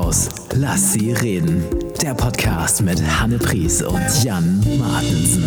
Mittelhaus. Lass sie reden. Der Podcast mit Hanne Pries und Jan Martensen.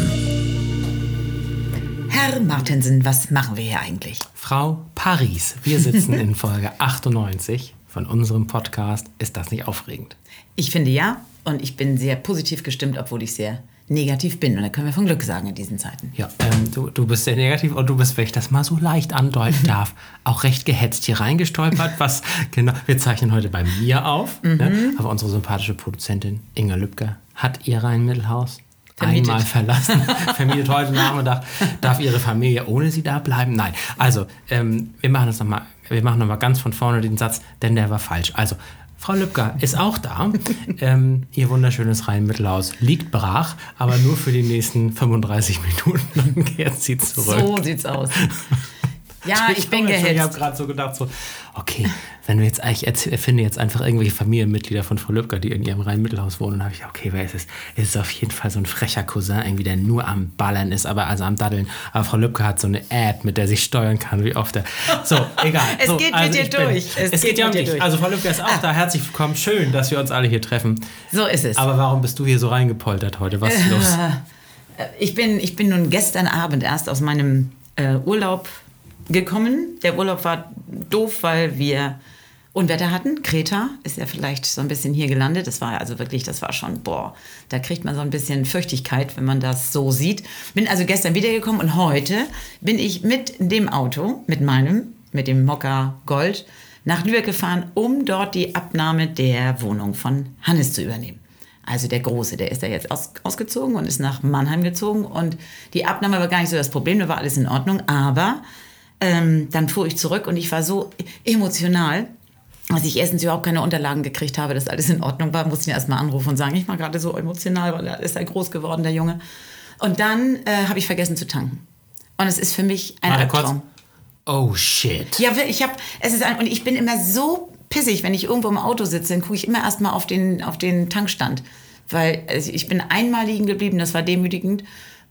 Herr Martensen, was machen wir hier eigentlich? Frau Paris, wir sitzen in Folge 98 von unserem Podcast. Ist das nicht aufregend? Ich finde ja. Und ich bin sehr positiv gestimmt, obwohl ich sehr negativ bin. Und da können wir von Glück sagen in diesen Zeiten. Ja, ähm, du, du bist sehr negativ und du bist, wenn ich das mal so leicht andeuten darf, auch recht gehetzt hier reingestolpert. Was genau, wir zeichnen heute bei mir auf. Ne? Mhm. Ne? Aber unsere sympathische Produzentin Inga Lübke hat ihr Rhein-Mittelhaus Vermietet. einmal verlassen, vermietet heute Nachmittag, darf ihre Familie ohne sie da bleiben? Nein. Also, ähm, wir machen das nochmal, wir machen nochmal ganz von vorne den Satz, denn der war falsch. Also, Frau Lübcker ist auch da. ähm, ihr wunderschönes Rhein-Mittelhaus liegt brach, aber nur für die nächsten 35 Minuten. Dann kehrt sie zurück. So sieht's aus. Ja, ich, ich bin gehetzt. ich habe gerade so gedacht, so, okay, wenn wir jetzt eigentlich erfinde jetzt einfach irgendwelche Familienmitglieder von Frau Lübcker, die in ihrem Rhein-Mittelhaus wohnen, dann habe ich, okay, wer ist es? Es ist auf jeden Fall so ein frecher Cousin, irgendwie, der nur am Ballern ist, aber also am Daddeln. Aber Frau Lübcker hat so eine App, mit der sie steuern kann, wie oft er. So, egal. es so, geht also mit dir durch. es, es, geht, ja um dich. Durch. Also Frau Lübcker ist auch ah. da. Herzlich willkommen. Schön, dass wir uns alle hier treffen. So ist es. Aber warum bist du hier so reingepoltert heute? Was ist los? Ich bin, ich bin nun gestern Abend erst aus meinem äh, Urlaub gekommen. Der Urlaub war doof, weil wir Unwetter hatten. Kreta ist ja vielleicht so ein bisschen hier gelandet. Das war also wirklich, das war schon, boah, da kriegt man so ein bisschen Fürchtigkeit, wenn man das so sieht. Bin also gestern wiedergekommen und heute bin ich mit dem Auto, mit meinem, mit dem Mokka Gold, nach Lübeck gefahren, um dort die Abnahme der Wohnung von Hannes zu übernehmen. Also der Große, der ist da jetzt aus, ausgezogen und ist nach Mannheim gezogen. Und die Abnahme war gar nicht so das Problem, da war alles in Ordnung. Aber ähm, dann fuhr ich zurück und ich war so emotional, dass ich erstens überhaupt keine Unterlagen gekriegt habe, dass alles in Ordnung war, musste ich ihn erstmal anrufen und sagen, ich war gerade so emotional, weil er ist ja groß geworden, der Junge. Und dann äh, habe ich vergessen zu tanken. Und es ist für mich ein Albtraum. Oh shit. Ja, ich habe, es ist ein, und ich bin immer so pissig, wenn ich irgendwo im Auto sitze, dann gucke ich immer erstmal auf den, auf den Tankstand. Weil also ich bin einmal liegen geblieben, das war demütigend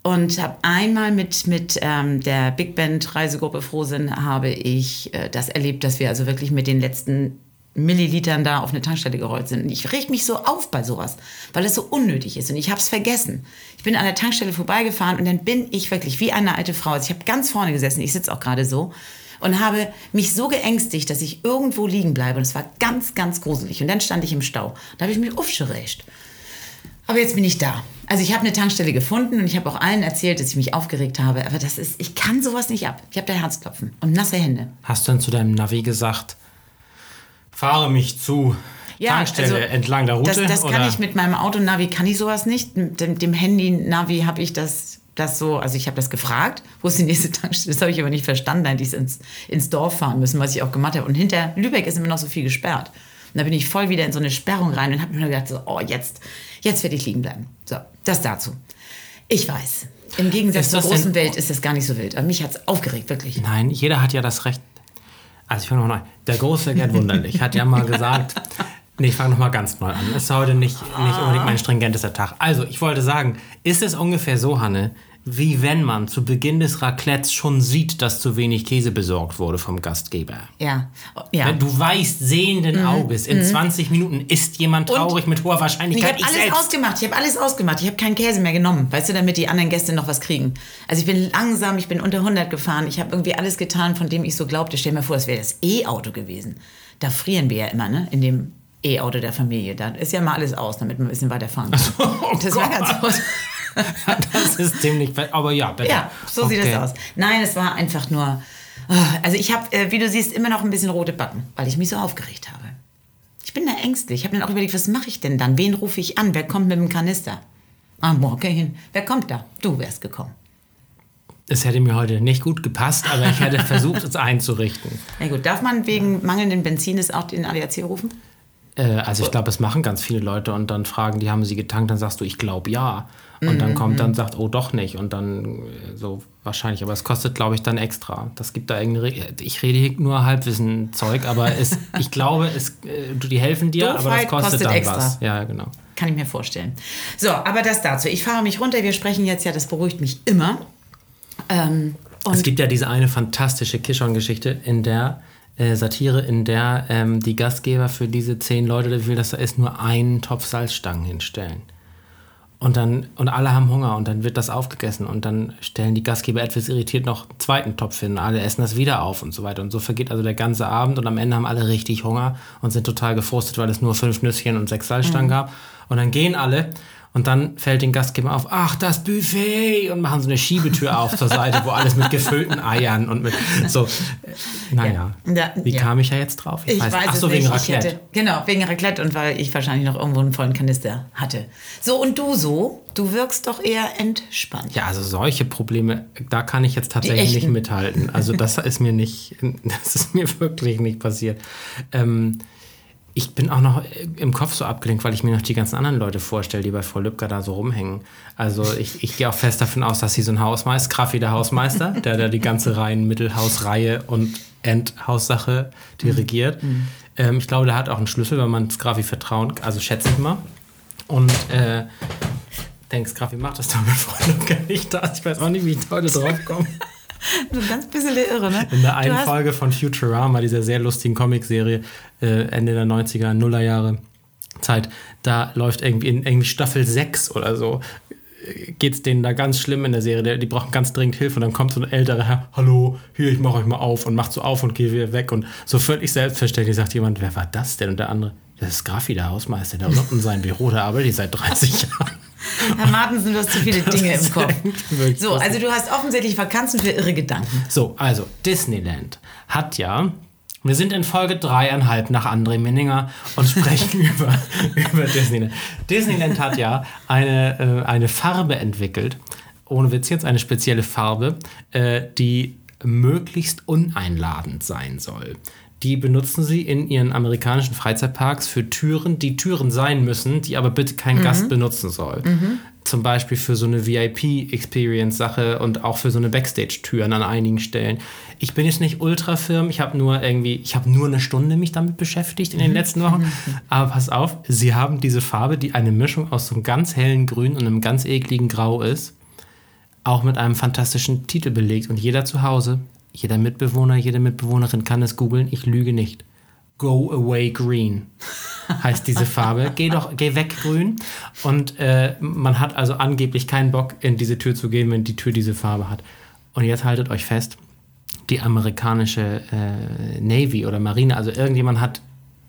und habe einmal mit, mit ähm, der Big Band Reisegruppe Frohsinn habe ich äh, das erlebt, dass wir also wirklich mit den letzten Millilitern da auf eine Tankstelle gerollt sind. Und ich reg mich so auf bei sowas, weil es so unnötig ist und ich habe es vergessen. Ich bin an der Tankstelle vorbeigefahren und dann bin ich wirklich wie eine alte Frau. Also ich habe ganz vorne gesessen, ich sitze auch gerade so und habe mich so geängstigt, dass ich irgendwo liegen bleibe und es war ganz, ganz gruselig. Und dann stand ich im Stau. Da habe ich mich aufgeregt. Aber jetzt bin ich da. Also ich habe eine Tankstelle gefunden und ich habe auch allen erzählt, dass ich mich aufgeregt habe. Aber das ist, ich kann sowas nicht ab. Ich habe da Herzklopfen und nasse Hände. Hast du dann zu deinem Navi gesagt, fahre mich zu ja, Tankstelle also, entlang der Route? Das, das kann ich mit meinem Auto-Navi, kann ich sowas nicht. Mit dem, dem Handy-Navi habe ich das, das so, also ich habe das gefragt, wo ist die nächste Tankstelle? Das habe ich aber nicht verstanden. Da hätte ich ins, ins Dorf fahren müssen, was ich auch gemacht habe. Und hinter Lübeck ist immer noch so viel gesperrt. Und da bin ich voll wieder in so eine Sperrung rein und habe mir gedacht, so, oh, jetzt, jetzt werde ich liegen bleiben. So, das dazu. Ich weiß, im Gegensatz zur großen Welt ist das gar nicht so wild. Aber mich hat es aufgeregt, wirklich. Nein, jeder hat ja das Recht. Also ich fange nochmal neu. Der große Gerd Wunderlich hat ja mal gesagt, nee, ich fange nochmal ganz neu an. Es ist heute nicht, nicht unbedingt mein stringentester Tag. Also ich wollte sagen, ist es ungefähr so, Hanne, wie wenn man zu Beginn des Raclettes schon sieht, dass zu wenig Käse besorgt wurde vom Gastgeber. Ja. ja. Du weißt sehenden mhm. Auges, in mhm. 20 Minuten ist jemand traurig Und mit hoher Wahrscheinlichkeit. Ich habe alles selbst. ausgemacht, ich habe alles ausgemacht. Ich habe keinen Käse mehr genommen, weißt du, damit die anderen Gäste noch was kriegen. Also ich bin langsam, ich bin unter 100 gefahren. Ich habe irgendwie alles getan, von dem ich so glaubte. Stell mir vor, es wäre das E-Auto gewesen. Da frieren wir ja immer, ne? In dem E-Auto der Familie. Da ist ja mal alles aus, damit wir ein bisschen weiterfahren. So, oh das Gott. war ganz gut. das ist ziemlich, aber ja, bitte. Ja, so okay. sieht das aus. Nein, es war einfach nur, oh, also ich habe, äh, wie du siehst, immer noch ein bisschen rote Backen, weil ich mich so aufgeregt habe. Ich bin da ängstlich. Ich habe dann auch überlegt, was mache ich denn dann? Wen rufe ich an? Wer kommt mit dem Kanister? Ah, morgen Wer kommt da? Du wärst gekommen. Es hätte mir heute nicht gut gepasst, aber ich hätte versucht, es einzurichten. Na gut, darf man wegen mangelnden Benzines auch den ADAC rufen? Äh, also ich glaube, es machen ganz viele Leute und dann fragen die, haben sie getankt? Dann sagst du, ich glaube ja. Und dann kommt dann, mhm. sagt, oh doch nicht. Und dann äh, so wahrscheinlich. Aber es kostet, glaube ich, dann extra. Das gibt da irgendeine. Ich rede hier nur Halbwissen-Zeug, aber es, ich glaube, es, äh, die helfen dir, Doofheit aber das kostet, kostet dann extra. was. Ja, genau. Kann ich mir vorstellen. So, aber das dazu. Ich fahre mich runter. Wir sprechen jetzt ja, das beruhigt mich immer. Ähm, es gibt ja diese eine fantastische Kishon-Geschichte, in der äh, Satire, in der ähm, die Gastgeber für diese zehn Leute, wie viel das da ist, nur einen Topf Salzstangen hinstellen. Und dann, und alle haben Hunger und dann wird das aufgegessen und dann stellen die Gastgeber etwas irritiert noch einen zweiten Topf hin. Alle essen das wieder auf und so weiter. Und so vergeht also der ganze Abend und am Ende haben alle richtig Hunger und sind total gefrustet, weil es nur fünf Nüsschen und sechs Salzstangen gab. Und dann gehen alle und dann fällt den Gastgeber auf, ach, das Buffet und machen so eine Schiebetür auf zur Seite, wo alles mit gefüllten Eiern und mit so. äh, Naja, Ja, wie ja. kam ich ja jetzt drauf? Ich weiß, ach so, wegen nicht. Ich Raclette. hätte, genau, wegen Raclette und weil ich wahrscheinlich noch irgendwo einen vollen Kanister hatte. So, und du so? Du wirkst doch eher entspannt. Ja, also solche Probleme, da kann ich jetzt tatsächlich nicht mithalten. Also das ist mir nicht, das ist mir wirklich nicht passiert. Ähm, ich bin auch noch im Kopf so abgelenkt, weil ich mir noch die ganzen anderen Leute vorstelle, die bei Frau Lübcker da so rumhängen. Also ich, ich gehe auch fest davon aus, dass sie so ein Hausmeister, Kraffi der Hausmeister, der da die ganze Reihen Mittelhausreihe und Endhaussache dirigiert. Ähm, ich glaube, der hat auch einen Schlüssel, wenn man Graffi vertrauen, also schätze ich mal. Und äh, denkst, Graffi macht das doch mit Frau Lübcker nicht da. Ich weiß auch nicht, wie ich heute drauf komme. So ein ganz bisschen irre, ne? In der einen Folge von Futurama, dieser sehr lustigen Comicserie, äh, Ende der 90er, Nullerjahre Zeit, da läuft irgendwie in irgendwie Staffel 6 oder so, geht es denen da ganz schlimm in der Serie. Der- Die brauchen ganz dringend Hilfe und dann kommt so ein älterer Herr, hallo, hier, ich mache euch mal auf und macht so auf und geht wieder weg und so völlig selbstverständlich sagt jemand, wer war das denn? Und der andere, das ist Graffi, der Hausmeister, der unten in seinem Büro, der arbeitet seit 30 Jahren. Herr Martensen, du hast zu viele Dinge im Kopf. So, also du hast offensichtlich Vakanzen für irre Gedanken. So, also Disneyland hat ja. Wir sind in Folge dreieinhalb nach André Minninger und sprechen über, über Disneyland. Disneyland hat ja eine, äh, eine Farbe entwickelt, ohne Witz jetzt, eine spezielle Farbe, äh, die möglichst uneinladend sein soll. Die benutzen sie in ihren amerikanischen Freizeitparks für Türen, die Türen sein müssen, die aber bitte kein Gast benutzen soll. Zum Beispiel für so eine VIP-Experience-Sache und auch für so eine Backstage-Türen an einigen Stellen. Ich bin jetzt nicht ultra firm, ich habe nur irgendwie, ich habe nur eine Stunde mich damit beschäftigt in den letzten Wochen. Aber pass auf, sie haben diese Farbe, die eine Mischung aus so einem ganz hellen Grün und einem ganz ekligen Grau ist, auch mit einem fantastischen Titel belegt. Und jeder zu Hause, jeder Mitbewohner, jede Mitbewohnerin kann es googeln. Ich lüge nicht. Go away green heißt diese Farbe. Geh doch, geh weg grün. Und äh, man hat also angeblich keinen Bock, in diese Tür zu gehen, wenn die Tür diese Farbe hat. Und jetzt haltet euch fest, die amerikanische äh, Navy oder Marine, also irgendjemand hat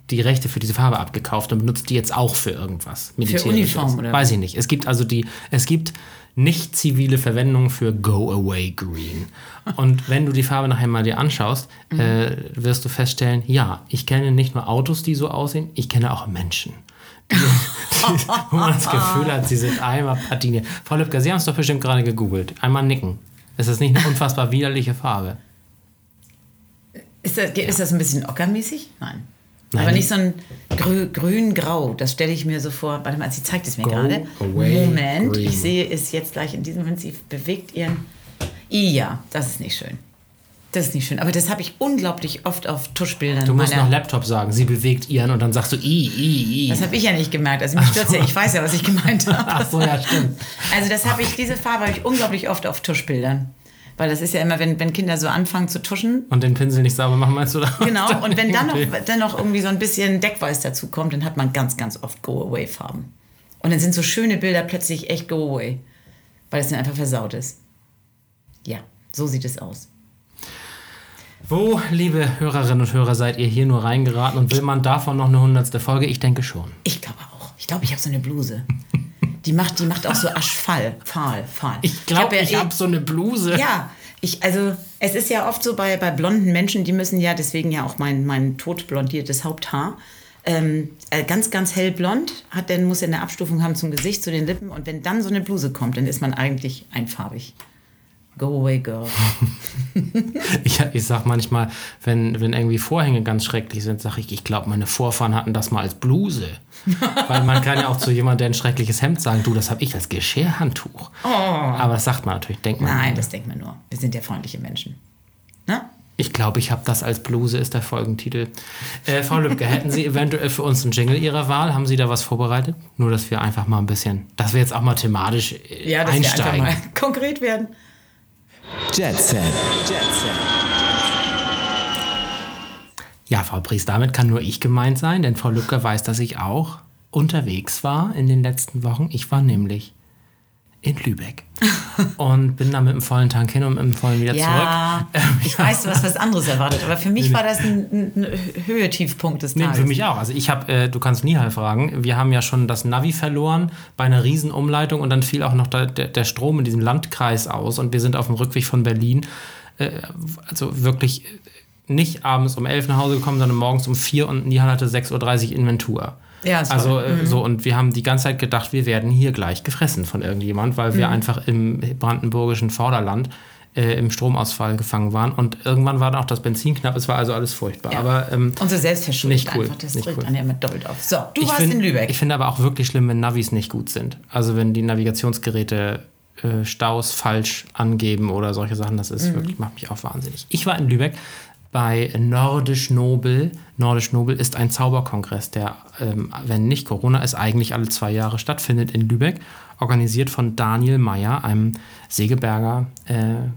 die Rechte für diese Farbe abgekauft und benutzt die jetzt auch für irgendwas. Militärisches. Uniform, oder Weiß ich nicht. Es gibt also die, es gibt nicht zivile Verwendung für Go Away Green. Und wenn du die Farbe nachher mal dir anschaust, äh, wirst du feststellen, ja, ich kenne nicht nur Autos, die so aussehen, ich kenne auch Menschen. Die, die, wo man das Gefühl hat, sie sind einmal patiniert. Frau Lübcker, Sie haben es doch bestimmt gerade gegoogelt. Einmal nicken. Ist das nicht eine unfassbar widerliche Farbe? Ist das, ist das ein bisschen ockermäßig? Nein. Nein. Aber nicht so ein grü grün-grau. Das stelle ich mir so vor. Warte mal, sie zeigt es mir Go gerade. Moment, green. ich sehe es jetzt gleich in diesem Moment. Sie bewegt ihren. Ja, das ist nicht schön. Das ist nicht schön. Aber das habe ich unglaublich oft auf Tuschbildern. Du musst noch Laptop sagen. Sie bewegt ihren und dann sagst du i, i, i. Das habe ich ja nicht gemerkt. Also mich stört ja. Ich weiß ja, was ich gemeint habe. Ach so, ja, stimmt. Also das habe ich, diese Farbe habe ich unglaublich oft auf Tuschbildern. Weil das ist ja immer, wenn, wenn Kinder so anfangen zu tuschen, Und den Pinsel nicht sauber machen, meinst du? da? Genau, und wenn dann noch, dann noch irgendwie so ein bisschen Deckweiß dazu kommt, dann hat man ganz, ganz oft Go-Away-Farben. Und dann sind so schöne Bilder plötzlich echt Go-Away, weil es dann einfach versaut ist. Ja, so sieht es aus. Wo, liebe Hörerinnen und Hörer, seid ihr hier nur reingeraten und will man davon noch eine hundertste Folge? Ich denke schon. Ich glaube auch. Ich glaube, ich habe so eine Bluse. Die macht, die macht auch so Aschfall, Fahl, Fahl. Ich glaube, hab ich ja eh- habe so eine Bluse. Ja, ich, also es ist ja oft so bei, bei blonden Menschen, die müssen ja, deswegen ja auch mein, mein totblondiertes Haupthaar, ähm, äh, ganz, ganz hellblond, hat, dann muss er eine Abstufung haben zum Gesicht, zu den Lippen und wenn dann so eine Bluse kommt, dann ist man eigentlich einfarbig. Go away, girl. Ich, ich sag manchmal, wenn, wenn irgendwie Vorhänge ganz schrecklich sind, sage ich, ich glaube, meine Vorfahren hatten das mal als Bluse. Weil man kann ja auch zu jemandem, der ein schreckliches Hemd sagen, du, das habe ich als Geschirrhandtuch. Aber das sagt man natürlich, denkt man. Oh. Nein, das denkt man nur. Wir sind ja freundliche Menschen. Ne? Ich glaube, ich habe das als Bluse, ist der Folgentitel. Äh, Frau Lübcke, hätten Sie eventuell für uns einen Jingle Ihrer Wahl? Haben Sie da was vorbereitet? Nur, dass wir einfach mal ein bisschen, dass wir jetzt auch mal thematisch äh, Ja, dass wir einfach einsteigen. mal konkret werden. Jet Set. Frau Priest, damit kann nur ich gemeint sein, denn Frau Lübcker weiß, dass ich auch unterwegs war in den letzten Wochen. Ich war nämlich in Lübeck und bin dann mit einem vollen Tank hin und mit einem vollen wieder Ja, zurück. Ähm, ich weiß, du hast was anderes erwartet, aber für mich war das ein, ein Höhe-Tiefpunkt des Nee, Tages. für mich auch. Also ich habe, äh, du kannst Nihal fragen, wir haben ja schon das Navi verloren bei einer Riesenumleitung und dann fiel auch noch der, der, der Strom in diesem Landkreis aus und wir sind auf dem Rückweg von Berlin, äh, also wirklich nicht abends um 11 nach Hause gekommen, sondern morgens um 4 und Nihal hatte 6.30 Uhr Inventur. Ja, war- also äh, so und wir haben die ganze Zeit gedacht, wir werden hier gleich gefressen von irgendjemand, weil wir einfach im brandenburgischen Vorderland äh, im Stromausfall gefangen waren und irgendwann war dann auch das Benzin knapp, es war also alles furchtbar. Ja. Aber ähm, so selbstverschuldet Nicht cool, einfach, das nicht drückt cool. an ja immer doppelt auf. So, du ich warst find- in Lübeck. Ich finde aber auch wirklich schlimm, wenn Navis nicht gut sind. Also wenn die Navigationsgeräte äh, Staus falsch angeben oder solche Sachen, das Mhm. ist wirklich, macht mich auch wahnsinnig. Ich war in Lübeck bei Nordisch Nobel. Nordisch Nobel ist ein Zauberkongress, der, ähm, wenn nicht Corona ist, eigentlich alle zwei Jahre stattfindet in Lübeck, organisiert von Daniel Meyer, einem Segeberger äh,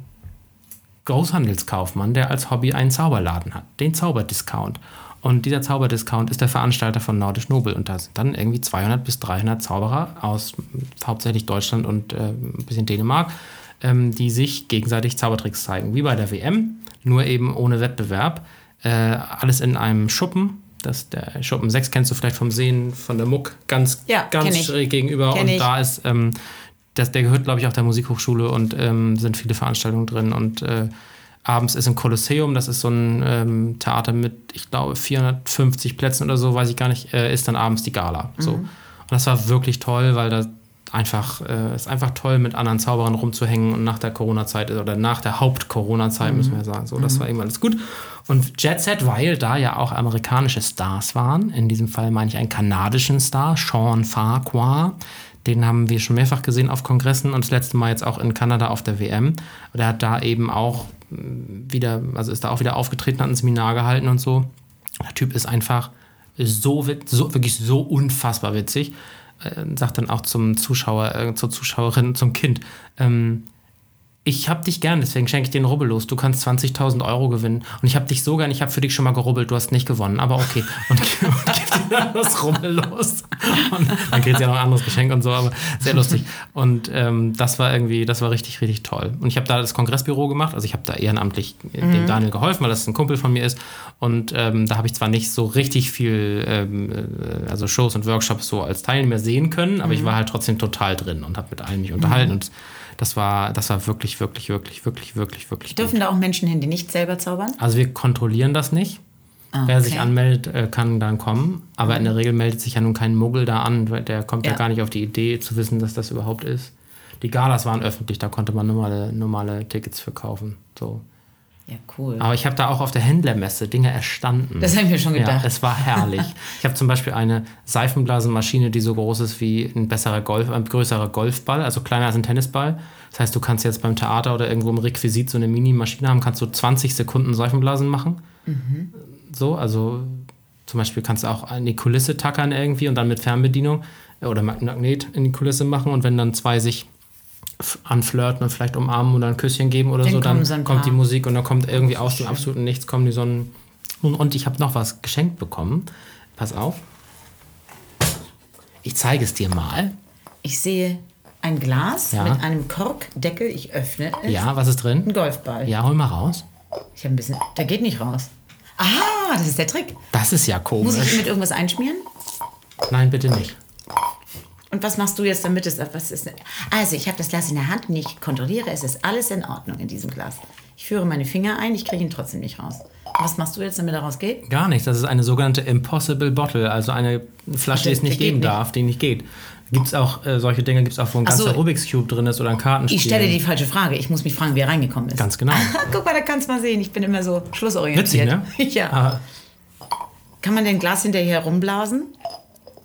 Großhandelskaufmann, der als Hobby einen Zauberladen hat, den Zauberdiscount. Und dieser Zauberdiscount ist der Veranstalter von Nordisch Nobel. Und da sind dann irgendwie 200 bis 300 Zauberer aus hauptsächlich Deutschland und äh, ein bisschen Dänemark, ähm, die sich gegenseitig Zaubertricks zeigen. Wie bei der WM, nur eben ohne Wettbewerb. Äh, alles in einem Schuppen. Das, der Schuppen 6 kennst du vielleicht vom Sehen von der Muck ganz, Ja, ganz schräg gegenüber. Kenn und ich. da ist, ähm, das, der gehört, glaube ich, auch der Musikhochschule und ähm, sind viele Veranstaltungen drin. Und äh, abends ist im Kolosseum, das ist so ein ähm, Theater mit, ich glaube, 450 Plätzen oder so, weiß ich gar nicht, äh, ist dann abends die Gala. So. Und das war wirklich toll, weil da einfach, äh, ist einfach toll, mit anderen Zauberern rumzuhängen und nach der Corona-Zeit oder nach der Haupt-Corona-Zeit, müssen wir sagen. So, das war irgendwann alles gut. Und Jet Set, weil da ja auch amerikanische Stars waren, in diesem Fall meine ich einen kanadischen Star, Sean Farquhar, den haben wir schon mehrfach gesehen auf Kongressen und das letzte Mal jetzt auch in Kanada auf der WM. Und er hat da eben auch mh, wieder, also ist da auch wieder aufgetreten, hat ein Seminar gehalten und so. Der Typ ist einfach so, so wirklich so unfassbar witzig. Äh, sagt dann auch zum Zuschauer, äh, zur Zuschauerin, zum Kind, ähm, ich hab dich gern, deswegen schenke ich dir einen Rubbellos. Du kannst 20.000 Euro gewinnen. Und ich hab dich so gern, ich hab für dich schon mal gerubbelt, du hast nicht gewonnen, aber okay. Und, und das Rubbellos. Und dann kriegt ja noch ein anderes Geschenk und so, aber sehr lustig. Und ähm, das war irgendwie, das war richtig, richtig toll. Und ich habe da das Kongressbüro gemacht, also ich habe da ehrenamtlich dem Daniel geholfen, weil das ein Kumpel von mir ist. Und ähm, da habe ich zwar nicht so richtig viel, ähm, äh, also Shows und Workshops so als Teilnehmer sehen können, aber ich war halt trotzdem total drin und habe mit allen mich unterhalten. Und das war, das war wirklich, wirklich, wirklich, wirklich, wirklich, wirklich gut. Dürfen da auch Menschen hin, die nicht selber zaubern? Also wir kontrollieren das nicht. Wer sich anmeldet, äh, kann dann kommen. Aber in der Regel meldet sich ja nun kein Muggel da an. weil Der kommt ja. Ja. gar nicht auf die Idee zu wissen, dass das überhaupt ist. Die Galas waren öffentlich, da konnte man normale, normale Tickets für kaufen. So. Ja, cool. Aber ich habe da auch auf der Händlermesse Dinge erstanden. Das habe ich mir schon Ja, gedacht. es war herrlich. ich habe zum Beispiel eine Seifenblasenmaschine, die so groß ist wie ein besserer Golf, ein größerer Golfball, also kleiner als ein Tennisball. Das heißt, du kannst jetzt beim Theater oder irgendwo im Requisit so eine Mini-Maschine haben, kannst du 20 Sekunden Seifenblasen machen. So, also zum Beispiel kannst du auch in die Kulisse tackern irgendwie und dann mit Fernbedienung oder Magnet in die Kulisse machen und wenn dann zwei sich anflirten und vielleicht umarmen oder ein Küsschen geben oder Dann so, dann kommt die. Musik und dann kommt irgendwie aus dem absoluten Nichts kommen die so ein und, und ich habe noch was geschenkt bekommen. Pass auf. Ich zeige es dir mal. Ich sehe ein Glas Ja. mit einem Korkdeckel. Ich öffne es. Ja, was ist drin? Ein Golfball. Ja, hol mal raus. Ich habe ein bisschen. Der geht nicht raus. Aha, das ist der Trick. Das ist ja Muss ich komisch. mit irgendwas einschmieren? Nein, bitte nicht. Und was machst du jetzt damit? Es, was ist, also, ich habe das Glas in der Hand und ich kontrolliere, es ist alles in Ordnung in diesem Glas. Ich führe meine Finger ein, ich kriege ihn trotzdem nicht raus. Was machst du jetzt, damit er rausgeht? Gar nicht. Das ist eine sogenannte Impossible Bottle, also eine Flasche, die es nicht geben nicht. darf, die nicht geht. Gibt es auch, äh, solche Dinge gibt es auch, wo ein Ach so. ganzer Rubik's Cube drin ist oder ein Kartenspiel. Ich stelle die falsche Frage. Ich muss mich fragen, wie er reingekommen ist. Ganz genau. Guck mal, da kannst du mal sehen. Ich bin immer so Witzig, schlussorientiert. ne? ja. Aber Kann man denn Glas hinterher rumblasen?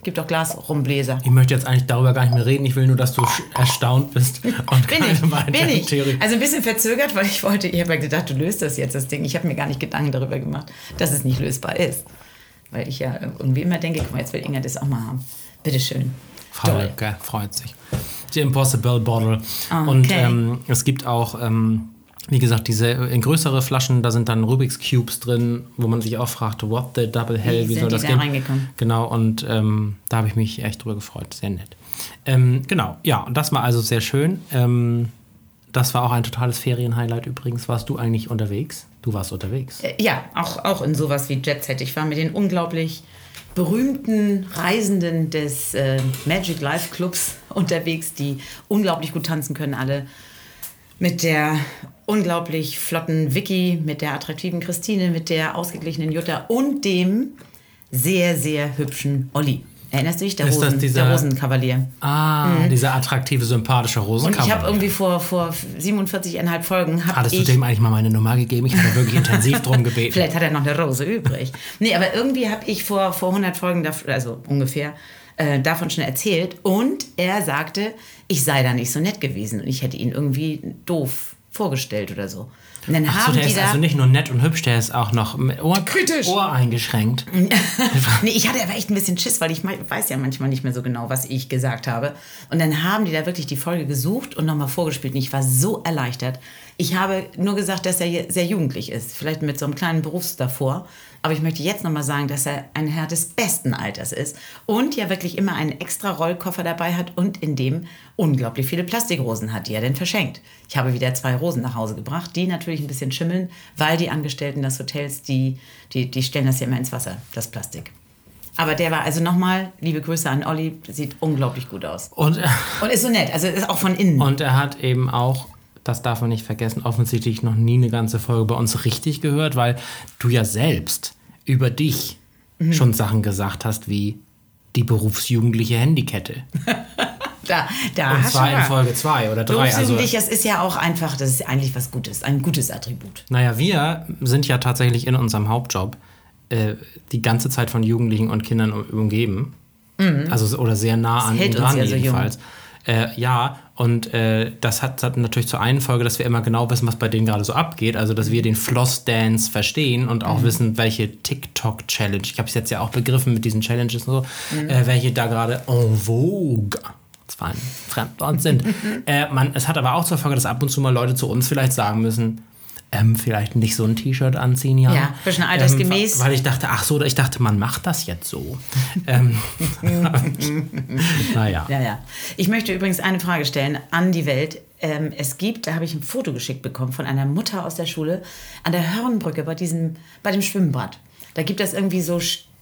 Gibt auch Glasrumbläser. ich möchte jetzt eigentlich darüber gar nicht mehr reden. Ich will nur, dass du erstaunt bist und Bin keine ich, bin ich. Theorien- Also ein bisschen verzögert, weil ich wollte, ich habe ja gedacht, du löst das jetzt, das Ding. Ich habe mir gar nicht Gedanken darüber gemacht, dass es nicht lösbar ist. Weil ich ja irgendwie immer denke, guck mal, jetzt will Inga das auch mal haben. Bitteschön. Frau Toll. Lübcke freut sich. Die Impossible Bottle. Ah, Und okay. ähm, es gibt auch ähm, Wie gesagt, diese in größere Flaschen, da sind dann Rubik's Cubes drin, wo man sich auch fragt, what the double hell, Wie wie, soll das da gehen? reingekommen? Genau, und ähm, da habe ich mich echt drüber gefreut. Sehr nett. Ähm, genau, ja, und das war also sehr schön. Ähm, das war auch ein totales Ferienhighlight übrigens. Warst du eigentlich unterwegs? Du warst unterwegs. Äh, Ja, auch, auch in sowas wie Jet Set. Ich war mit den unglaublich berühmten Reisenden des äh, Magic Life Clubs unterwegs, die unglaublich gut tanzen können, alle. Mit der unglaublich flotten Vicky, mit der attraktiven Christine, mit der ausgeglichenen Jutta und dem sehr, sehr hübschen Olli. Erinnerst du dich? Der, Ist Rosen, dieser- der Rosenkavalier. Ah, dieser attraktive, sympathische Und Rosenkavalier. ich habe irgendwie vor, vor 47,5 Folgen Hattest du ich dem eigentlich mal meine Nummer gegeben? Ich hatte wirklich intensiv drum gebeten. Vielleicht hat er noch eine Rose übrig. Nee, aber irgendwie habe ich vor, vor 100 Folgen, also ungefähr, äh, davon schon erzählt. Und er sagte, ich sei da nicht so nett gewesen und ich hätte ihn irgendwie doof vorgestellt oder so. Und dann Ach so, haben der die ist da. also nicht nur nett und hübsch, der ist auch noch mit Ohr, Kritisch. Ohr eingeschränkt. nee, ich hatte aber echt ein bisschen Schiss, weil ich weiß ja manchmal nicht mehr so genau, was ich gesagt habe. Und dann haben die da wirklich die Folge gesucht und nochmal vorgespielt. Und ich war so erleichtert. Ich habe nur gesagt, dass er sehr jugendlich ist, vielleicht mit so einem kleinen Berufs davor. Aber ich möchte jetzt nochmal sagen, dass er ein Herr des besten Alters ist und ja wirklich immer einen extra Rollkoffer dabei hat und in dem unglaublich viele Plastikrosen hat, die er denn verschenkt. Ich habe wieder zwei Rosen nach Hause gebracht, die natürlich ein bisschen schimmeln, weil die Angestellten des Hotels, die, die, die stellen das ja immer ins Wasser, das Plastik. Aber der war also nochmal, liebe Grüße an Olli, sieht unglaublich gut aus. Und, Und ist so nett, also ist auch von innen. und er hat eben auch, das darf man nicht vergessen, offensichtlich noch nie eine ganze Folge bei uns richtig gehört, weil du ja selbst über dich Mhm. schon Sachen gesagt hast wie die berufsjugendliche Handykette. da, da Und zwar in. Folge 2 oder 3. Also, Berufsjugendlich, das ist ja auch einfach, das ist eigentlich was Gutes, ein gutes Attribut. naja, wir sind ja tatsächlich in unserem Hauptjob äh, die ganze Zeit von Jugendlichen und Kindern um- umgeben. Also oder sehr nah an Mhm. hält ihnen uns dran ja so jedenfalls. Äh, ja, und äh, das hat, hat natürlich zur einen Folge, dass wir immer genau wissen, was bei denen gerade so abgeht. Also, dass wir den Floss-Dance verstehen und Mhm. auch wissen, welche TikTok-Challenge, ich habe es jetzt ja auch begriffen mit diesen Challenges und so, Mhm. äh, welche da gerade en vogue zwar ein Fremdwort sind. äh, man, es hat aber auch zur Folge, dass ab und zu mal Leute zu uns vielleicht sagen müssen, ähm, vielleicht nicht so ein T-Shirt anziehen, ja. Ja, bisschen altersgemäß. Ähm, weil ich dachte, ach so, ich dachte, man macht das jetzt so. ähm, naja. Ja, ja. Ich möchte übrigens eine Frage stellen an die Welt. Ähm, es gibt, da habe ich ein Foto geschickt bekommen von einer Mutter aus der Schule an der Hörnbrücke bei, diesem, bei dem Schwimmbad. Da gibt es irgendwie so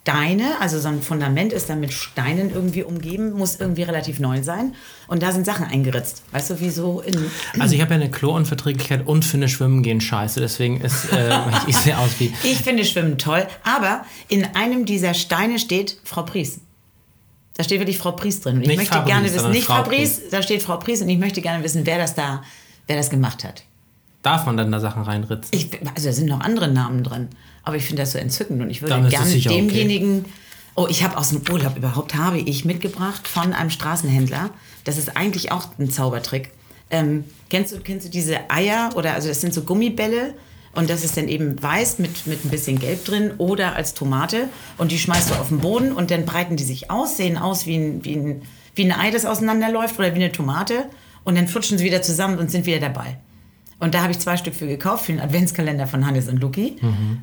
Steine, also so ein Fundament ist dann mit Steinen irgendwie umgeben, muss irgendwie relativ neu sein. Und da sind Sachen eingeritzt. Weißt du, wie so in. Also ich habe ja eine Klounverträglichkeit und finde Schwimmen gehen scheiße, deswegen ist, äh, ich sehe aus wie... Ich finde Schwimmen toll, aber in einem dieser Steine steht Frau Pries. Da steht wirklich Frau Pries drin. Und ich Nicht möchte Fabrice, gerne wissen, nicht Frau Frau Pries, da steht Frau Pries und ich möchte gerne wissen, wer das da, wer das gemacht hat. Darf man dann da Sachen reinritzen? Ich, also da sind noch andere Namen drin, aber ich finde das so entzückend und ich würde Dann gerne sicher okay. demjenigen. Oh, ich habe aus dem Urlaub überhaupt habe ich mitgebracht von einem Straßenhändler. Das ist eigentlich auch ein Zaubertrick. Ähm, kennst du kennst du diese Eier oder also das sind so Gummibälle und das ist dann eben weiß mit mit ein bisschen Gelb drin oder als Tomate und die schmeißt du auf den Boden und dann breiten die sich aus, sehen aus wie ein wie ein wie ein Ei, das auseinanderläuft oder wie eine Tomate und dann flutschen sie wieder zusammen und sind wieder dabei. Und da habe ich zwei Stück für gekauft, für den Adventskalender von Hannes und Luki,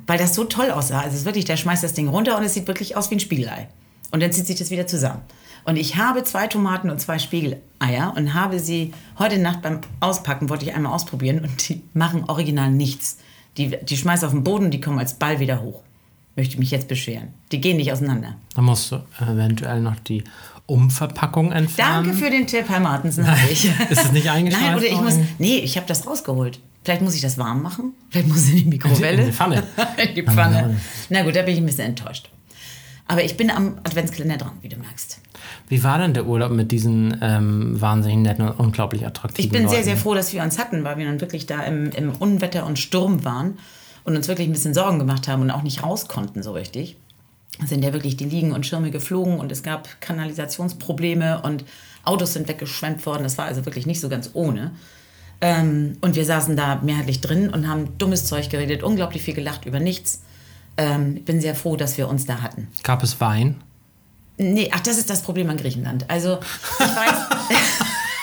weil das so toll aussah. Also es ist wirklich, der schmeißt das Ding runter und es sieht wirklich aus wie ein Spiegelei. Und dann zieht sich das wieder zusammen. Und ich habe zwei Tomaten und zwei Spiegeleier und habe sie heute Nacht beim Auspacken, wollte ich einmal ausprobieren und die machen original nichts. Die, die schmeißen auf den Boden und die kommen als Ball wieder hoch. Möchte mich jetzt beschweren. Die gehen nicht auseinander. Dann musst du eventuell noch die Umverpackung entfernen. Danke für den Tipp, Herr Martensen. habe ich. Ist es nicht eingeschweißt Nein, oder ich muss. Nee, ich habe das rausgeholt. Vielleicht muss ich das warm machen. Vielleicht muss ich in die Mikrowelle. In die Pfanne. in die Pfanne. Na gut, da bin ich ein bisschen enttäuscht. Aber ich bin am Adventskalender dran, wie du merkst. Wie war denn der Urlaub mit diesen ähm, wahnsinnig netten und unglaublich attraktiven Ich bin sehr, Leuten? sehr froh, dass wir uns hatten, weil wir dann wirklich da im, im Unwetter und Sturm waren und uns wirklich ein bisschen Sorgen gemacht haben und auch nicht raus konnten so richtig. Sind ja wirklich die Liegen und Schirme geflogen und es gab Kanalisationsprobleme und Autos sind weggeschwemmt worden. Das war also wirklich nicht so ganz ohne. Ähm, und wir saßen da mehrheitlich drin und haben dummes Zeug geredet, unglaublich viel gelacht über nichts. Ähm, ich bin sehr froh, dass wir uns da hatten. Gab es Wein? Nee, ach, das ist das Problem an Griechenland. Also, ich weiß,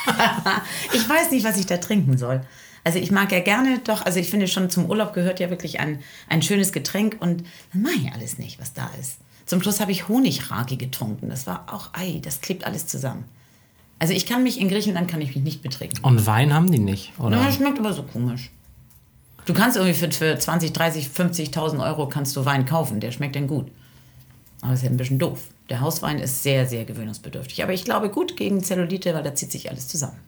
ich weiß nicht, was ich da trinken soll. Also ich mag ja gerne doch, also ich finde schon zum Urlaub gehört ja wirklich ein, ein schönes Getränk und dann mache ich alles nicht, was da ist. Zum Schluss habe ich Honigraki getrunken. Das war auch, ei, das klebt alles zusammen. Also ich kann mich, in Griechenland kann ich mich nicht betrinken. Und Wein haben die nicht, oder? Ja, schmeckt aber so komisch. Du kannst irgendwie für, für 20, 30, 50.000 Euro kannst du Wein kaufen. Der schmeckt dann gut. Aber das ist ja ein bisschen doof. Der Hauswein ist sehr, sehr gewöhnungsbedürftig. Aber ich glaube gut gegen Zellulite, weil da zieht sich alles zusammen.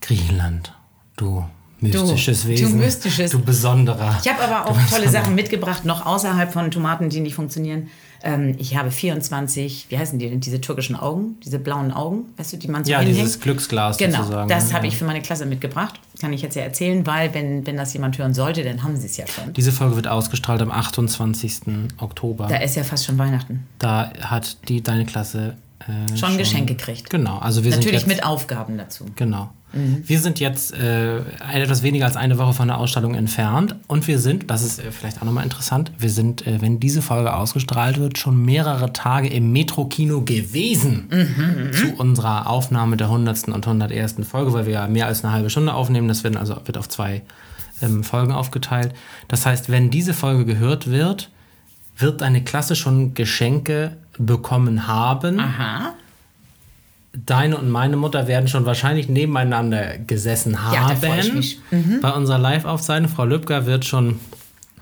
Griechenland, du mystisches du Wesen. mystisches. Du besonderer. Ich habe aber auch Du tolle. Sachen mitgebracht, noch außerhalb von Tomaten, die nicht funktionieren. Ähm, ich habe 24, wie heißen die denn, diese türkischen Augen, diese blauen Augen, weißt du, die man so Ja, hinhängt. dieses Glücksglas Genau, sozusagen. das ja. habe ich für meine Klasse mitgebracht. Kann ich jetzt ja erzählen, weil wenn, wenn das jemand hören sollte, dann haben sie es ja schon. Diese Folge wird ausgestrahlt am 28. Oktober. Da ist ja fast schon Weihnachten. Da hat die deine Klasse äh, Schon, Geschenk gekriegt. Genau, also wir Natürlich sind jetzt, mit Aufgaben dazu. Genau. Wir sind jetzt äh, etwas weniger als eine Woche von der Ausstellung entfernt und wir sind, das ist äh, vielleicht auch nochmal interessant, wir sind, äh, wenn diese Folge ausgestrahlt wird, schon mehrere Tage im Metro-Kino gewesen zu unserer Aufnahme der 100. und 101. Folge, weil wir ja mehr als eine halbe Stunde aufnehmen. Das wird also wird auf zwei ähm, Folgen aufgeteilt. Das heißt, wenn diese Folge gehört wird, wird deine Klasse schon Geschenke bekommen haben. Aha. Deine und meine Mutter werden schon wahrscheinlich nebeneinander gesessen haben. Ja, da freu ich mich. Bei unserer Live-Aufzeichnung, Frau Lübcker wird schon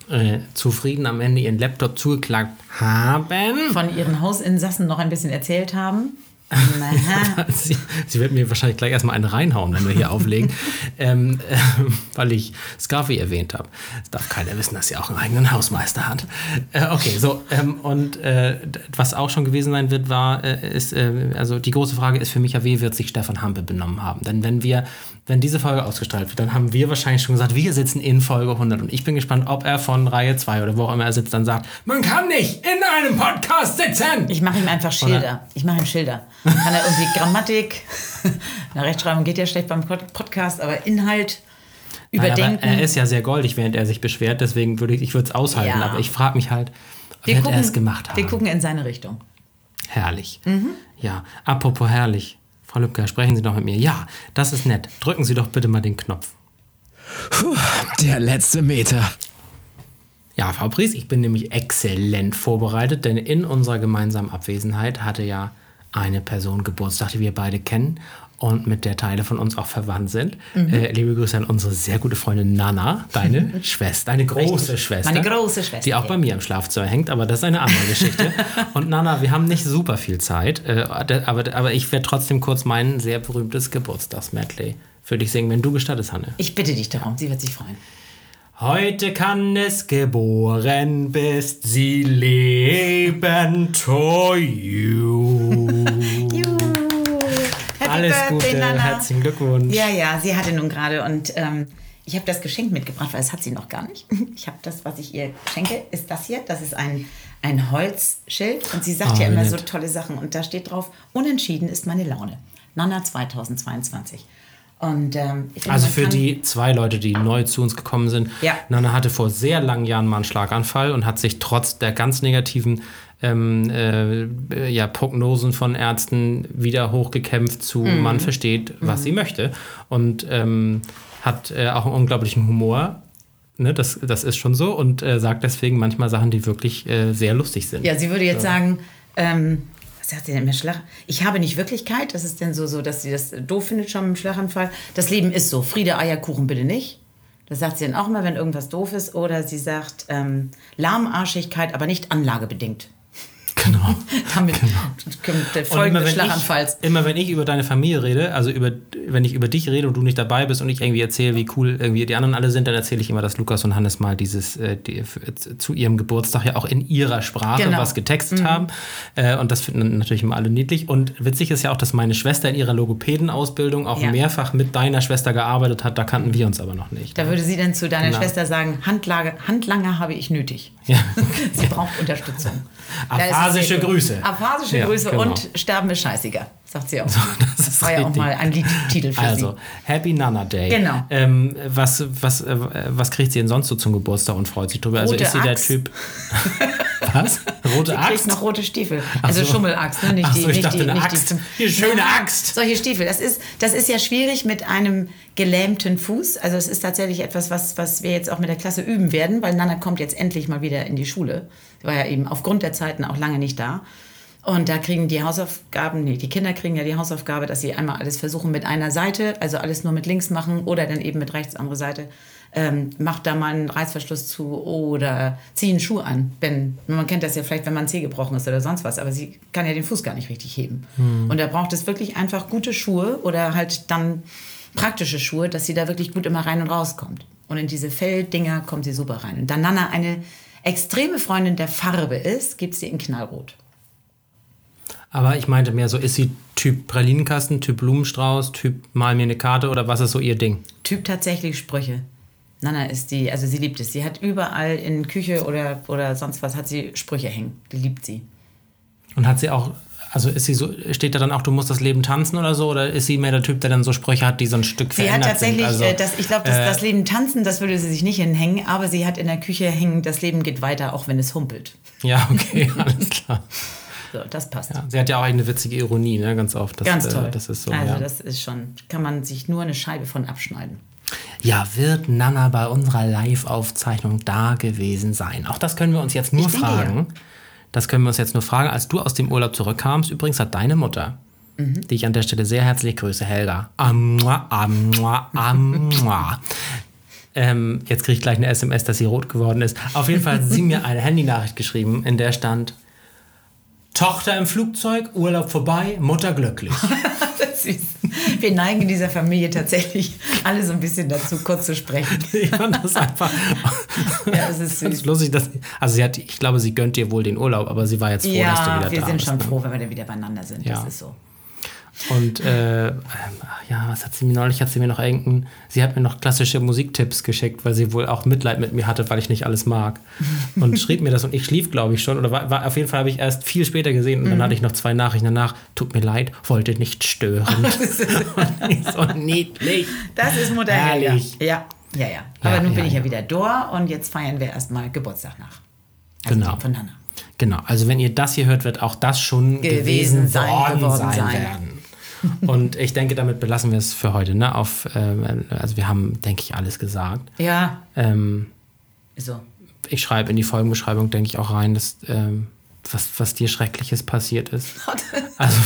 äh, zufrieden am Ende ihren Laptop zugeklappt haben. Von ihren Hausinsassen noch ein bisschen erzählt haben. Sie, sie wird mir wahrscheinlich gleich erstmal einen reinhauen, wenn wir hier auflegen, ähm, äh, weil ich Scarfi erwähnt habe. Es darf keiner wissen, dass sie auch einen eigenen Hausmeister hat. Äh, okay, so, ähm, und äh, was auch schon gewesen sein wird, war, äh, ist, äh, also die große Frage ist für mich ja, wie wird sich Stefan Hampe benommen haben? Denn wenn wir, wenn diese Folge ausgestrahlt wird, dann haben wir wahrscheinlich schon gesagt, wir sitzen in Folge 100 und ich bin gespannt, ob er von Reihe 2 oder wo auch immer er sitzt, dann sagt, man kann nicht in einem Podcast sitzen! Ich mache ihm einfach Schilder. Ich mache ihm Schilder. Kann er irgendwie Grammatik, na, Rechtschreibung geht ja schlecht beim Pod- Podcast, aber Inhalt Nein, überdenken. aber er ist ja sehr goldig, während er sich beschwert, deswegen würde ich, ich würde es aushalten, Ja. aber ich frage mich halt, wir wird gucken, er es gemacht haben. wir gucken in seine Richtung. Herrlich. Mhm. Ja, apropos herrlich. Frau Lübcker, sprechen Sie doch mit mir. Ja, das ist nett. Drücken Sie doch bitte mal den Knopf. Puh, der letzte Meter. Ja, Frau Pries, ich bin nämlich exzellent vorbereitet, denn in unserer gemeinsamen Abwesenheit hatte ja eine Person Geburtstag, die wir beide kennen und mit der Teile von uns auch verwandt sind. Mhm. Äh, liebe Grüße an unsere sehr gute Freundin Nana, deine Schwester, deine große Richtig. Schwester. Meine große Schwester, Die auch ja. bei mir im Schlafzimmer hängt, aber das ist eine andere Geschichte. und Nana, wir haben nicht super viel Zeit, äh, aber, aber ich werde trotzdem kurz mein sehr berühmtes Geburtstagsmedley für dich singen, wenn du gestattest, Hanne. Ich bitte dich darum, sie wird sich freuen. Heute kann es geboren bist, sie leben to you. Alles Gute, Nana. herzlichen Glückwunsch. Ja, ja, sie hatte nun gerade und ähm, ich habe das Geschenk mitgebracht, weil es hat sie noch gar nicht. Ich habe das, was ich ihr schenke, ist das hier. Das ist ein, ein Holzschild und sie sagt Ah, ja immer nett. so tolle Sachen und da steht drauf, unentschieden ist meine Laune. Nana 2022. Und ähm, finde, Also für die zwei Leute, die neu zu uns gekommen sind, Ja. Nana hatte vor sehr langen Jahren mal einen Schlaganfall und hat sich trotz der ganz negativen ähm, äh, ja, Prognosen von Ärzten wieder hochgekämpft zu Mhm. man versteht, was sie möchte. Und ähm, hat äh, auch einen unglaublichen Humor. Ne, das, das ist schon so und äh, sagt deswegen manchmal Sachen, die wirklich äh, sehr lustig sind. Ja, sie würde jetzt sagen, ähm, was sagt sie denn mit Schlag? Ich habe nicht Wirklichkeit. Das ist denn so, so, dass sie das doof findet schon dem Schlaganfall. Das Leben ist so. Friede, Eierkuchen bitte nicht. Das sagt sie dann auch immer, wenn irgendwas doof ist. Oder sie sagt ähm, Lahmarschigkeit, aber nicht anlagebedingt. Genau. Damit kommt der Und Folgen immer wenn, Schlaganfalls. ich, immer wenn ich über deine Familie rede, also über, wenn ich über dich rede und du nicht dabei bist und ich irgendwie erzähle, wie cool irgendwie die anderen alle sind, dann erzähle ich immer, dass Lukas und Hannes mal dieses äh, die, zu ihrem Geburtstag ja auch in ihrer Sprache Genau. was getextet haben. Äh, und das finden natürlich immer alle niedlich. Und witzig ist ja auch, dass meine Schwester in ihrer Logopädenausbildung auch Ja. mehrfach mit deiner Schwester gearbeitet hat. Da kannten wir uns aber noch nicht. Da würde sie dann zu deiner Genau. Schwester sagen, Handlage, Handlanger habe ich nötig. Ja. sie braucht Unterstützung. Es Aphasische. Grüße. Aphasische Ja, Grüße genau. und Sterben ist scheißiger. Sagt sie auch. das das ist war ja auch richtig. mal ein Liedtitel für Also, sie. Happy Nana Day. Genau. Ähm, was, was, äh, was kriegt sie denn sonst so zum Geburtstag und freut sich drüber? Also Rote ist sie der Axt. Typ. was? Rote Sie kriegt Axt? noch rote Stiefel. Also so. Schummelachs, ne? Nicht Ach die, so, ich nicht dachte die, eine Axt. Die, Hier, schöne Ja, Axt. Solche Stiefel. Das ist, das ist ja schwierig mit einem gelähmten Fuß. Also es ist tatsächlich etwas, was, was wir jetzt auch mit der Klasse üben werden, weil Nana kommt jetzt endlich mal wieder in die Schule. Sie war ja eben aufgrund der Zeiten auch lange nicht da. Und da kriegen die Hausaufgaben, nee, die Kinder kriegen ja die Hausaufgabe, dass sie einmal alles versuchen mit einer Seite, also alles nur mit links machen oder dann eben mit rechts andere Seite. Ähm, macht da mal einen Reißverschluss zu oder zieh einen Schuh an. Wenn, man kennt das ja vielleicht, wenn man ein Zeh gebrochen ist oder sonst was, aber sie kann ja den Fuß gar nicht richtig heben. Und da braucht es wirklich einfach gute Schuhe oder halt dann praktische Schuhe, dass sie da wirklich gut immer rein und rauskommt. Und in diese Felddinger kommt sie super rein. Und da Nana eine extreme Freundin der Farbe ist, gibt sie in Knallrot. Aber ich meinte mehr so, ist sie Typ Pralinenkasten, Typ Blumenstrauß, Typ Mal mir eine Karte oder was ist so ihr Ding? Typ tatsächlich Sprüche. Nana ist die, also sie liebt es. Sie hat überall in Küche oder, oder sonst was, hat sie Sprüche hängen. Die liebt sie. Und hat sie auch, also ist sie so, steht da dann auch, du musst das Leben tanzen oder so? Oder ist sie mehr der Typ, der dann so Sprüche hat, die so ein Stück Sie hat verändert tatsächlich, sind? Also, äh, das, ich glaube, das, äh, das Leben tanzen, das würde sie sich nicht hinhängen, aber sie hat in der Küche hängen, das Leben geht weiter, auch wenn es humpelt. Ja, okay, alles klar. So, das passt. Ja, sie hat ja auch eine witzige Ironie, ne, ganz oft. Das, Ganz äh, toll. Das ist so, also ja. das ist schon, kann man sich nur eine Scheibe von abschneiden. Ja, wird Nana bei unserer Live-Aufzeichnung da gewesen sein? Auch das können wir uns jetzt nur Ich denke, fragen. Das können wir uns jetzt nur fragen. Als du aus dem Urlaub zurückkamst, übrigens hat deine Mutter, Mhm. die ich an der Stelle sehr herzlich grüße, Helga. Amua, amua, amua. ähm, jetzt kriege ich gleich eine SMS, dass sie rot geworden ist. Auf jeden Fall hat sie mir eine Handynachricht geschrieben, in der stand: Tochter im Flugzeug, Urlaub vorbei, Mutter glücklich. Wir neigen in dieser Familie tatsächlich alle so ein bisschen dazu, kurz zu sprechen. ich fand das einfach. Ja, es ist Ganz süß. lustig, dass sie, also sie hat, ich glaube, sie gönnt dir wohl den Urlaub, aber sie war jetzt froh, dass du Ja, wieder wir da sind bist. schon ne? froh, wenn wir wieder beieinander sind. Ja. Das ist so. Und äh, ähm, ach ja, was hat sie mir neulich? Hat sie mir noch irgendeinen, sie hat mir noch klassische Musiktipps geschickt, weil sie wohl auch Mitleid mit mir hatte, weil ich nicht alles mag. Und schrieb mir das und ich schlief, glaube ich, schon. Oder war, war auf jeden Fall habe ich erst viel später gesehen und Mhm. dann hatte ich noch zwei Nachrichten danach. Tut mir leid, wollte nicht stören. so niedlich. Das ist Helga. Herrlich. Ja, ja, ja. Aber Ja, nun ja, bin ich ja. ja wieder da und jetzt feiern wir erstmal Geburtstag nach. Also Genau. Von Nana. Genau, also wenn ihr das hier hört, wird auch das schon gewesen, Gewesen sein, worden geworden sein, sein. werden. Und ich denke, damit belassen wir es für heute. Ne? Auf, ähm, also wir haben, denke ich, alles gesagt. Ja, Ähm, so. ich schreibe in die Folgenbeschreibung, denke ich, auch rein, dass, ähm, was, was dir Schreckliches passiert ist. Also,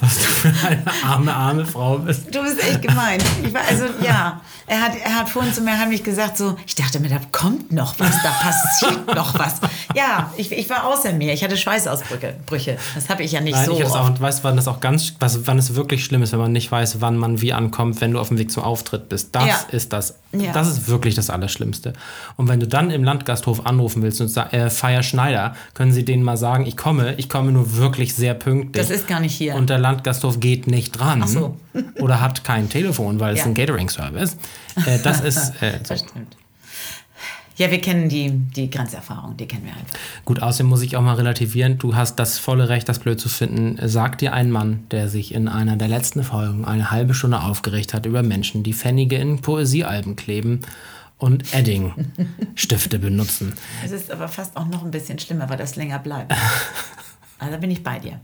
was du für eine arme, arme Frau bist. Du bist echt gemein. War, also ja, er hat, er hat vorhin zu mir heimlich gesagt, so, ich dachte mir, da kommt noch was, da passiert noch was. Ja, ich, ich war außer mir. Ich hatte Schweißausbrüche. Brüche. Das habe ich ja nicht Nein, so. ich oft. auch, weißt du, wann das auch ganz, was, wann es wirklich schlimm ist, wenn man nicht weiß, wann man wie ankommt, wenn du auf dem Weg zum Auftritt bist. Das Ja. ist das. Ja. Das ist wirklich das Allerschlimmste. Und wenn du dann im Landgasthof anrufen willst und sagst, äh, Feier Schneider, können sie denen mal sagen, ich komme, ich komme nur wirklich sehr pünktlich. Das ist gar nicht hier. Und der Landgasthof geht nicht dran. Ach so. oder hat kein Telefon, weil es Ja. ein Catering-Service. Äh, das ist äh, so. Das stimmt. Ja, wir kennen die, die Grenzerfahrung, die kennen wir einfach. Gut, außerdem muss ich auch mal relativieren. Du hast das volle Recht, das blöd zu finden. Sagt dir ein Mann, der sich in einer der letzten Folgen eine halbe Stunde aufgeregt hat über Menschen, die Pfennige in Poesiealben kleben und Edding-Stifte benutzen. Es ist aber fast auch noch ein bisschen schlimmer, weil das länger bleibt. Also bin ich bei dir.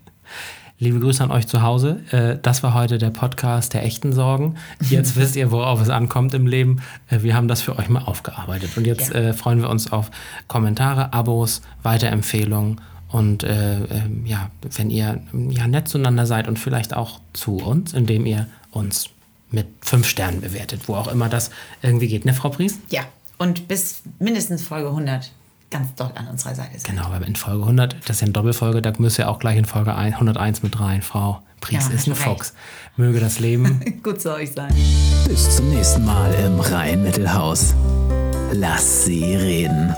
Liebe Grüße an euch zu Hause. Äh, Das war heute der Podcast der echten Sorgen. Jetzt wisst ihr, worauf es ankommt im Leben. Äh, Wir haben das für euch mal aufgearbeitet. Und jetzt Ja. äh, freuen wir uns auf Kommentare, Abos, Weiterempfehlungen und äh, ähm, ja, wenn ihr ja, nett zueinander seid und vielleicht auch zu uns, indem ihr uns mit fünf Sternen bewertet, wo auch immer das irgendwie geht, ne, Frau Pries? Ja, und bis mindestens Folge 100 ganz doll an unserer Seite sein. Genau, weil in Folge 100, das ist ja eine Doppelfolge, da müsst ihr auch gleich in Folge 101 mit rein. Frau Pries Ja, ist ein hast du recht. Fuchs. Möge das Leben Gut soll euch sein. Bis zum nächsten Mal im Rhein-Mittelhaus. Lass sie reden.